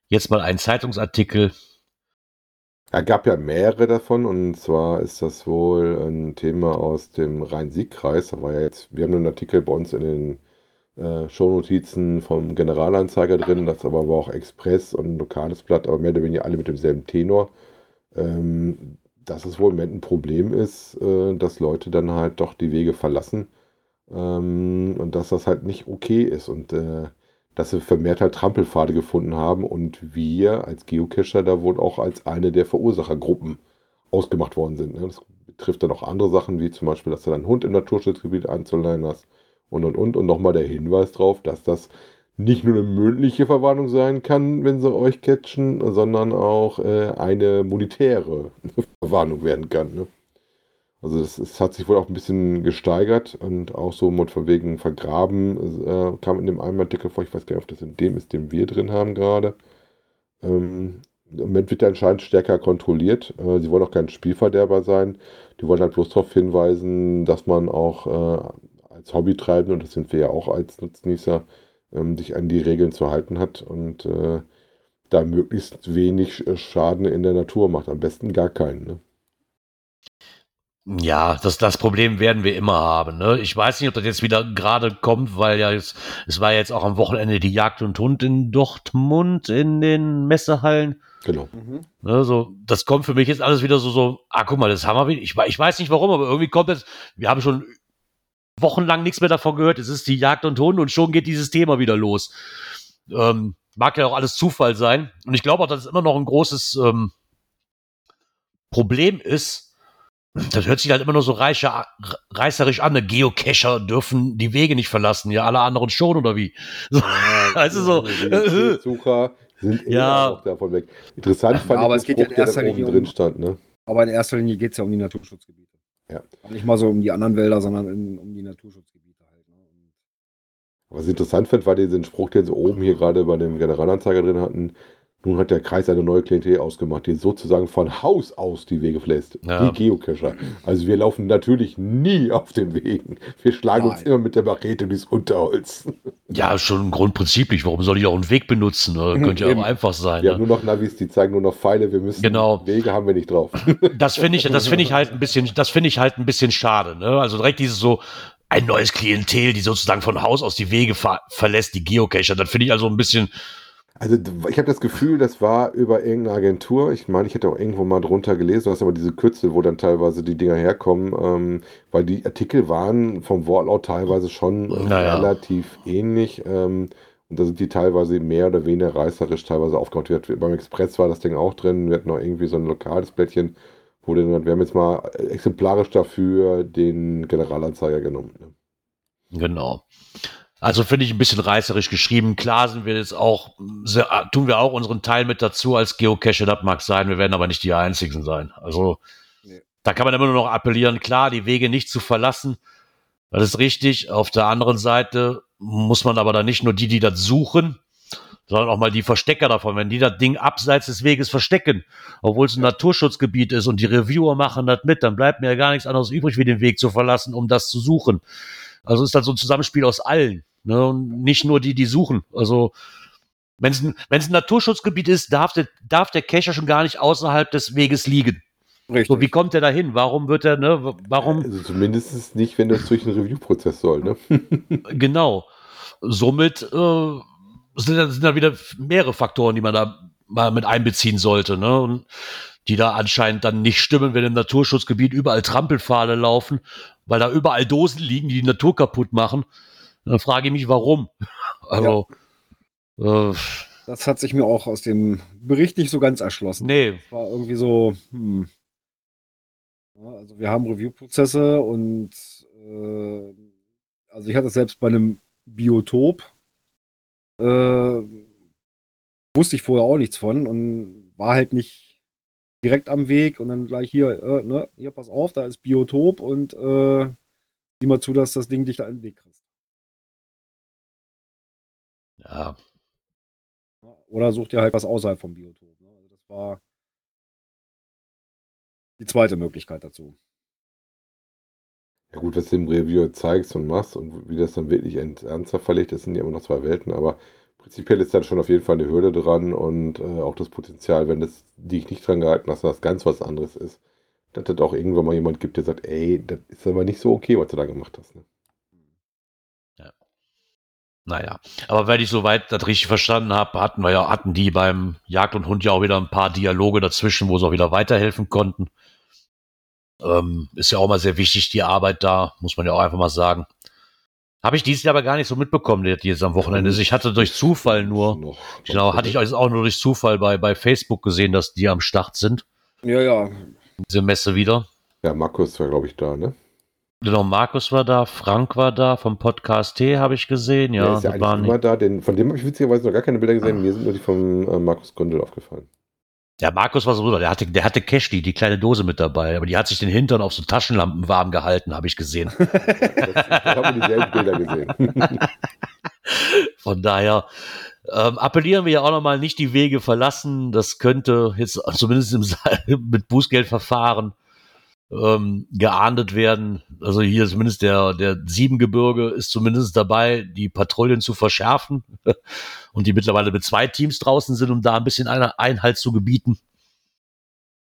Jetzt mal ein Zeitungsartikel. Er gab ja mehrere davon und zwar ist das wohl ein Thema aus dem Rhein-Sieg-Kreis. Da jetzt, wir haben einen Artikel bei uns in den äh, Shownotizen vom Generalanzeiger drin, das aber war auch Express und ein lokales Blatt, aber mehr oder weniger alle mit demselben Tenor. Ähm, dass es wohl im Moment ein Problem ist, äh, dass Leute dann halt doch die Wege verlassen ähm, und dass das halt nicht okay ist und äh, dass sie vermehrt halt Trampelpfade gefunden haben und wir als Geocacher da wohl auch als eine der Verursachergruppen ausgemacht worden sind. Ne? Das betrifft dann auch andere Sachen, wie zum Beispiel, dass du deinen Hund im Naturschutzgebiet einzuleihen hast und und und. Und nochmal der Hinweis darauf, dass das nicht nur eine mündliche Verwarnung sein kann, wenn sie euch catchen, sondern auch äh, eine monetäre Verwarnung werden kann. Ne? Also es hat sich wohl auch ein bisschen gesteigert und auch so mit von wegen Vergraben äh, kam in dem einen Artikel vor, ich weiß gar nicht, ob das in dem ist, den wir drin haben gerade. Ähm, Im Moment wird er anscheinend stärker kontrolliert. Äh, sie wollen auch kein Spielverderber sein. Die wollen halt bloß darauf hinweisen, dass man auch äh, als Hobbytreibende, und das sind wir ja auch als Nutznießer, ähm, sich an die Regeln zu halten hat und äh, da möglichst wenig äh, Schaden in der Natur macht. Am besten gar keinen. Ne? Ja, das, das Problem werden wir immer haben. Ne? Ich weiß nicht, ob das jetzt wieder gerade kommt, weil ja jetzt, es war jetzt auch am Wochenende die Jagd und Hund in Dortmund in den Messehallen. Genau. Ne, so, das kommt für mich jetzt alles wieder so, so, ah, guck mal, das haben wir wieder. Ich, ich weiß nicht warum, aber irgendwie kommt es, wir haben schon wochenlang nichts mehr davon gehört. Es ist die Jagd und Hund und schon geht dieses Thema wieder los. Ähm, mag ja auch alles Zufall sein. Und ich glaube auch, dass es immer noch ein großes ähm, Problem ist. Das hört sich halt immer nur so reicher, reißerisch an. Ne? Geocacher dürfen die Wege nicht verlassen. Ja, alle anderen schon, oder wie? So, also so, Die Sucher sind immer Ja. auch davon weg. Interessant fand aber ich es geht ja in der erster da oben Linie um- drin stand. Ne? Aber in erster Linie geht es ja um die Naturschutzgebiete. Ja. Nicht mal so um die anderen Wälder, sondern in, um die Naturschutzgebiete halt. Ne? Was ich interessant fand, war diesen Spruch, den sie oben hier gerade bei dem Generalanzeiger drin hatten. Nun hat der Kreis eine neue Klientel ausgemacht, die sozusagen von Haus aus die Wege verlässt. Ja. Die Geocacher. Also wir laufen natürlich nie auf den Wegen. Wir schlagen uns Nein. immer mit der Machete durchs Unterholz. ja, schon grundprinziplich. Warum soll ich auch einen Weg benutzen? Ne? Könnte ja Eben. auch einfach sein. Wir Ne? haben nur noch Navis, die zeigen nur noch Pfeile. Wir müssen Genau. Wege haben wir nicht drauf. das finde ich, das finde ich halt ein bisschen, das finde ich halt ein bisschen schade. Ne? Also direkt dieses so ein neues Klientel, die sozusagen von Haus aus die Wege ver verlässt, die Geocacher. Das finde ich also ein bisschen, Also ich habe das Gefühl, das war über irgendeine Agentur. Ich meine, ich hätte auch irgendwo mal drunter gelesen, du hast aber diese Kürzel, wo dann teilweise die Dinger herkommen, ähm, weil die Artikel waren vom Wortlaut teilweise schon äh, Naja. relativ ähnlich. Ähm, Und da sind die teilweise mehr oder weniger reißerisch teilweise aufgebaut. Beim Express war das Ding auch drin. Wir hatten noch irgendwie so ein lokales Blättchen, wo dann, wir haben jetzt mal exemplarisch dafür den Generalanzeiger genommen. Ne? Genau. Also finde ich ein bisschen reißerisch geschrieben. Klar sind wir jetzt auch, tun wir auch unseren Teil mit dazu als Geocache, das mag sein. Wir werden aber nicht die Einzigen sein. Also nee. da kann man immer nur noch appellieren, klar, die Wege nicht zu verlassen. Das ist richtig. Auf der anderen Seite muss man aber dann nicht nur die, die das suchen, sondern auch mal die Verstecker davon. Wenn die das Ding abseits des Weges verstecken, obwohl es ein Naturschutzgebiet ist und die Reviewer machen das mit, dann bleibt mir ja gar nichts anderes übrig, wie den Weg zu verlassen, um das zu suchen. Also ist das so ein Zusammenspiel aus allen. Ne? Und nicht nur die, die suchen. Also wenn es ein, ein Naturschutzgebiet ist, darf der, darf der Cacher schon gar nicht außerhalb des Weges liegen. Richtig. So, wie kommt der da hin? Warum wird er, ne, warum? Also zumindest nicht, wenn das durch einen Review-Prozess soll, ne? genau. Somit äh, sind, sind da wieder mehrere Faktoren, die man da mal mit einbeziehen sollte, ne? Und die da anscheinend dann nicht stimmen, wenn im Naturschutzgebiet überall Trampelpfade laufen, weil da überall Dosen liegen, die die Natur kaputt machen. Dann frage ich mich, warum. Also, ja. äh, das hat sich mir auch aus dem Bericht nicht so ganz erschlossen. Nee. Das war irgendwie so, hm. ja, also wir haben Review-Prozesse und äh, also ich hatte selbst bei einem Biotop, äh, wusste ich vorher auch nichts von und war halt nicht direkt am Weg und dann gleich hier, äh, ne, hier, pass auf, da ist Biotop und äh, sieh mal zu, dass das Ding dich da in den Weg kriegst. Ja. Oder sucht ihr halt was außerhalb vom Biotop. Ne? Also das war die zweite Möglichkeit dazu. Ja gut, was du im Review zeigst und machst und wie das dann wirklich ernsthaft verlegt das sind ja immer noch zwei Welten, aber prinzipiell ist dann schon auf jeden Fall eine Hürde dran und äh, auch das Potenzial, wenn das dich nicht dran gehalten hast, dass das ganz was anderes ist, dass das auch irgendwann mal jemand gibt, der sagt, ey, das ist aber nicht so okay, was du da gemacht hast. Ne? Naja, aber wenn ich soweit das richtig verstanden habe, hatten wir ja, hatten die beim Jagd und Hund ja auch wieder ein paar Dialoge dazwischen, wo sie auch wieder weiterhelfen konnten. Ähm, ist ja auch mal sehr wichtig, die Arbeit da, muss man ja auch einfach mal sagen. Habe ich dieses Jahr aber gar nicht so mitbekommen, jetzt am Wochenende. Ich hatte durch Zufall nur, genau, hatte ich auch nur durch Zufall bei, bei Facebook gesehen, dass die am Start sind. Ja, ja. Diese Messe wieder. Ja, Markus war, glaube ich, da, ne? Genau, Markus war da, Frank war da, vom Podcast T habe ich gesehen. Ja, der ist ja eigentlich immer da. Den, von dem habe ich witzigerweise noch gar keine Bilder gesehen. Mir sind nur die von äh, Markus Gründel aufgefallen. Ja, Markus war so der hatte, der hatte Cashly, die kleine Dose mit dabei, aber die hat sich den Hintern auf so Taschenlampen warm gehalten, habe ich gesehen. das, ich habe dieselben Bilder gesehen. Von daher ähm, appellieren wir ja auch nochmal nicht die Wege verlassen. Das könnte jetzt zumindest im, mit Bußgeldverfahren ähm, geahndet werden. Also hier zumindest der, der Siebengebirge ist zumindest dabei, die Patrouillen zu verschärfen und die mittlerweile mit zwei Teams draußen sind, um da ein bisschen Einhalt zu gebieten.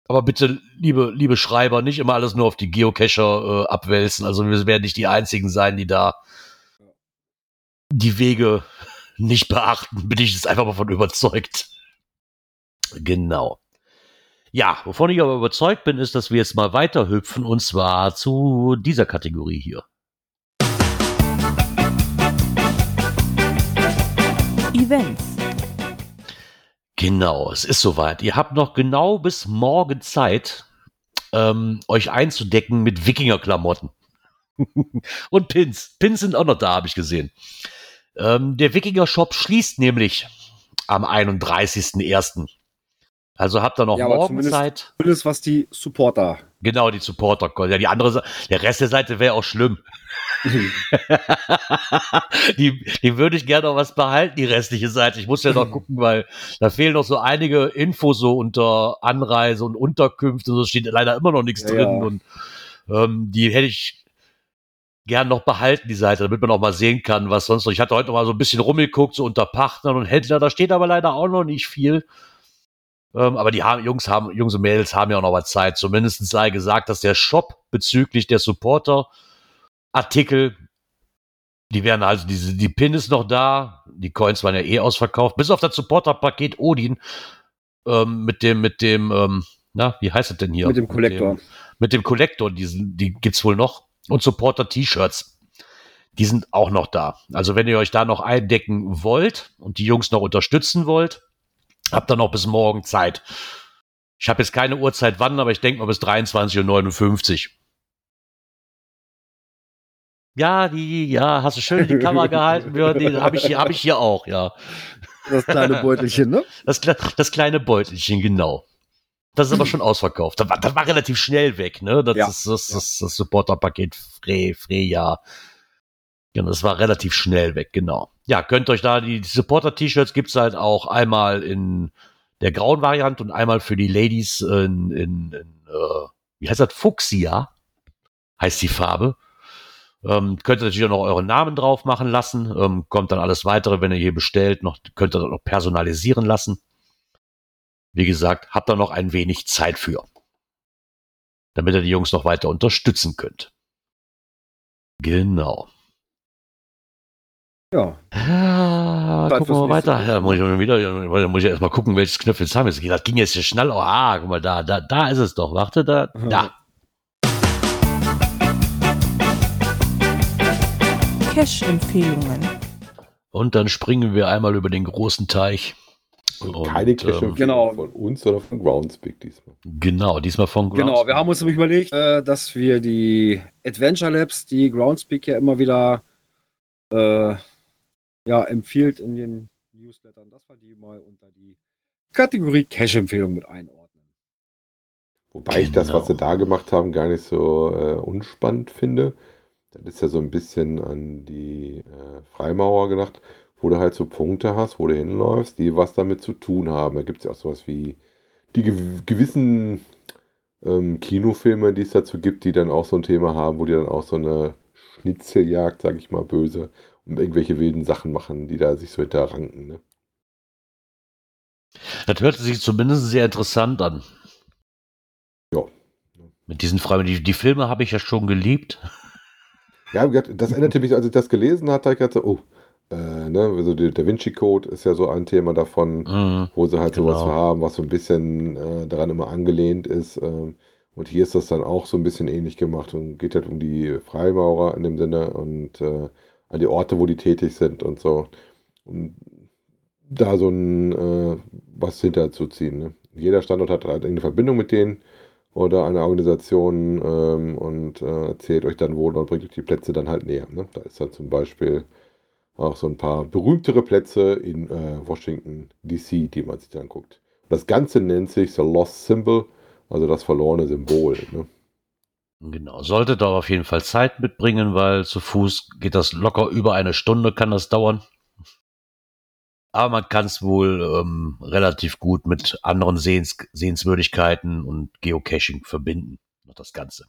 Aber bitte, liebe, liebe Schreiber, nicht immer alles nur auf die Geocacher äh, abwälzen. Also wir werden nicht die einzigen sein, die da die Wege nicht beachten. Bin ich jetzt einfach mal von überzeugt. Genau. Ja, wovon ich aber überzeugt bin, ist, dass wir jetzt mal weiter hüpfen und zwar zu dieser Kategorie hier. Events. Genau, es ist soweit. Ihr habt noch genau bis morgen Zeit, ähm, euch einzudecken mit Wikinger-Klamotten. und Pins. Pins sind auch noch da, habe ich gesehen. Ähm, der Wikinger-Shop schließt nämlich am 31.01. Also habt ihr noch ja, morgen Zeit. Zumindest was die Supporter. Genau, die Supporter. Ja, die andere, der Rest der Seite wäre auch schlimm. die, die würde ich gerne noch was behalten, die restliche Seite. Ich muss ja noch gucken, weil da fehlen noch so einige Infos so unter Anreise und Unterkünfte. So steht leider immer noch nichts ja, drin. Ja. Und ähm, die hätte ich gern noch behalten, die Seite, damit man auch mal sehen kann, was sonst noch. Ich hatte heute noch mal so ein bisschen rumgeguckt, so unter Partnern und Händler. Da steht aber leider auch noch nicht viel. Ähm, aber die haben, Jungs haben, Jungs und Mädels haben ja auch noch was Zeit. Zumindest sei gesagt, dass der Shop bezüglich der Supporter-Artikel, die werden also, diese, die Pin ist noch da, die Coins waren ja eh ausverkauft, bis auf das Supporter-Paket Odin, ähm, mit dem, mit dem, ähm, na, wie heißt es denn hier? Mit dem Kollektor. Mit dem Kollektor, diesen, die gibt's wohl noch. Und Supporter-T-Shirts. die sind auch noch da. Also wenn ihr euch da noch eindecken wollt und die Jungs noch unterstützen wollt, habt ihr noch bis morgen Zeit. Ich habe jetzt keine Uhrzeit wann, aber ich denke mal bis 23.59 Uhr. Ja, die, ja, hast du schön die Kamera gehalten, ja, die habe ich, hier- hab ich hier auch, ja. Das kleine Beutelchen, ne? Das, das kleine Beutelchen, genau. Das ist aber schon ausverkauft. Das war, das war relativ schnell weg, ne? Das Ja. ist das, das, das Supporter-Paket Fre, Freja. Genau, das war relativ schnell weg, genau. Ja, könnt euch da die, Supporter-T-Shirts gibt's halt auch einmal in der grauen Variante und einmal für die Ladies in, in, in äh, wie heißt das? Fuchsia heißt die Farbe. Ähm, könnt ihr natürlich auch noch euren Namen drauf machen lassen. Ähm, kommt dann alles weitere, wenn ihr hier bestellt, noch, könnt ihr das noch personalisieren lassen. Wie gesagt, habt da noch ein wenig Zeit für. Damit ihr die Jungs noch weiter unterstützen könnt. Genau. Ja. Ah, Zeit gucken wir mal weiter. Ja, muss ich mal wieder, ja, muss ich erst mal gucken, welches Knöpfchen jetzt haben wir. Das ging jetzt hier schnell. Oh, ah, guck mal, da, da, da ist es doch. Warte, da, Mhm. da. Cash-Empfehlungen. Und dann springen wir einmal über den großen Teich. Und Und, keine ähm, Cash Genau. von uns, sondern von Groundspeak diesmal. Genau, diesmal von Genau, Groundspeak. wir haben uns nämlich überlegt, äh, dass wir die Adventure Labs, die Groundspeak ja immer wieder äh, ja, empfiehlt in den Newslettern, dass wir die mal unter die Kategorie Cash-Empfehlung mit einordnen. Wobei ich das, Genau. was sie da gemacht haben, gar nicht so äh, unspannend finde. Das ist ja so ein bisschen an die äh, Freimaurer gedacht, wo du halt so Punkte hast, wo du hinläufst, die was damit zu tun haben. Da gibt es ja auch sowas wie die gew gewissen ähm, Kinofilme, die es dazu gibt, die dann auch so ein Thema haben, wo die dann auch so eine Schnitzeljagd, sag ich mal, böse, um irgendwelche wilden Sachen machen, die da sich so hinterranken. Ne? Das hörte sich zumindest sehr interessant an. Ja. Mit diesen Fragen. Die, die Filme habe ich ja schon geliebt. Ja, das erinnerte mich, als ich das gelesen hatte, ich dachte, oh, äh, ne, also der Da Vinci Code ist ja so ein Thema davon, Mhm. wo sie halt sowas Genau. haben, was so ein bisschen äh, daran immer angelehnt ist. Ähm, und hier ist das dann auch so ein bisschen ähnlich gemacht und geht halt um die Freimaurer in dem Sinne und äh, an die Orte, wo die tätig sind und so. Und da so ein äh, was hinterzuziehen. Ne? Jeder Standort hat halt eine Verbindung mit denen oder eine Organisation ähm, und äh, erzählt euch dann wo und bringt euch die Plätze dann halt näher. Ne? Da ist dann zum Beispiel auch so ein paar berühmtere Plätze in äh, Washington DC, die man sich dann anguckt. Das Ganze nennt sich The Lost Symbol, also das verlorene Symbol. Ne? Genau. Solltet aber auf jeden Fall Zeit mitbringen, weil zu Fuß geht das locker über eine Stunde, kann das dauern. Aber man kann es wohl ähm, relativ gut mit anderen Sehens Sehenswürdigkeiten und Geocaching verbinden. Noch das Ganze.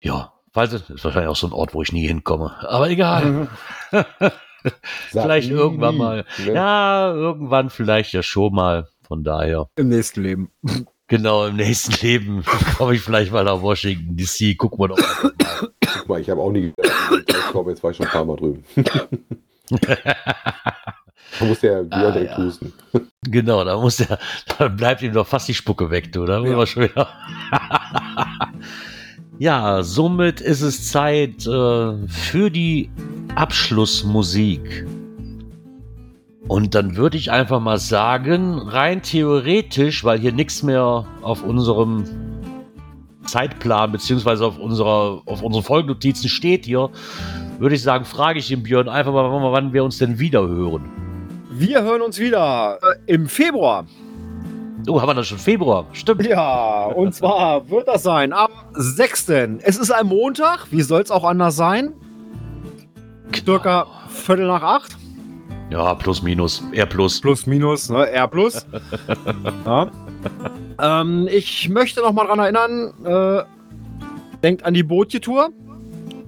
Ja, falls es ist wahrscheinlich auch so ein Ort, wo ich nie hinkomme. Aber egal. Vielleicht irgendwann mal. ne? Ja, irgendwann vielleicht ja schon mal. Von daher. Im nächsten Leben. Genau, im nächsten Leben komme ich vielleicht mal nach Washington DC. Gucken wir doch mal. Guck mal, ich habe auch nie gedacht, ich komme, jetzt war ich schon ein paar Mal drüben. Da muss der Björn Ah, direkt ja. husten. Genau, da muss der, da bleibt ihm doch fast die Spucke weg, du. Da Ja. ja. schon wieder. ja, somit ist es Zeit äh, für die Abschlussmusik. Und dann würde ich einfach mal sagen, rein theoretisch, weil hier nichts mehr auf unserem Zeitplan beziehungsweise auf unserer auf unseren Folgennotizen steht hier, würde ich sagen, frage ich den Björn einfach mal, wann- wir uns denn wieder hören. Wir hören uns wieder äh, im Februar. Oh, haben wir dann schon Februar? Stimmt. Ja, und zwar wird das sein am 6. Es ist ein Montag, wie soll es auch anders sein? Circa Viertel nach acht. Ja, plus, minus. Eher plus. Plus, minus, ne? R plus. ja. ähm, ich möchte noch mal dran erinnern, äh, denkt an die Bootje-Tour.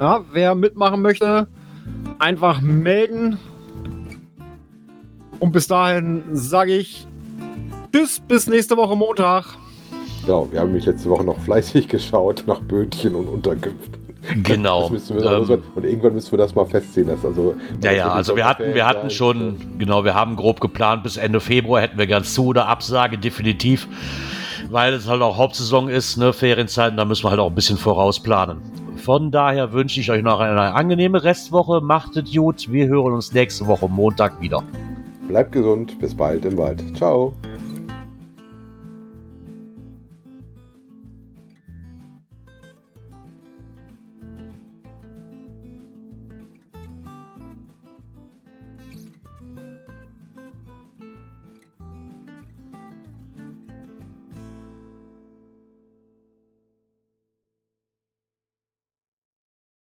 Ja, wer mitmachen möchte, einfach melden. Und bis dahin sage ich Tschüss, bis nächste Woche Montag. Ja, wir haben nämlich letzte Woche noch fleißig geschaut nach Bötchen und Unterkünften. Genau. Das wir Ähm, und irgendwann müssen wir das mal festziehen. Das also, ja, ja, also wir hatten, wir hatten schon, genau, wir haben grob geplant, bis Ende Februar hätten wir ganz zu oder Absage, definitiv. Weil es halt auch Hauptsaison ist, ne, Ferienzeiten, da müssen wir halt auch ein bisschen vorausplanen. Von daher wünsche ich euch noch eine angenehme Restwoche. Macht es gut. Wir hören uns nächste Woche Montag wieder. Bleibt gesund, bis bald im Wald. Ciao.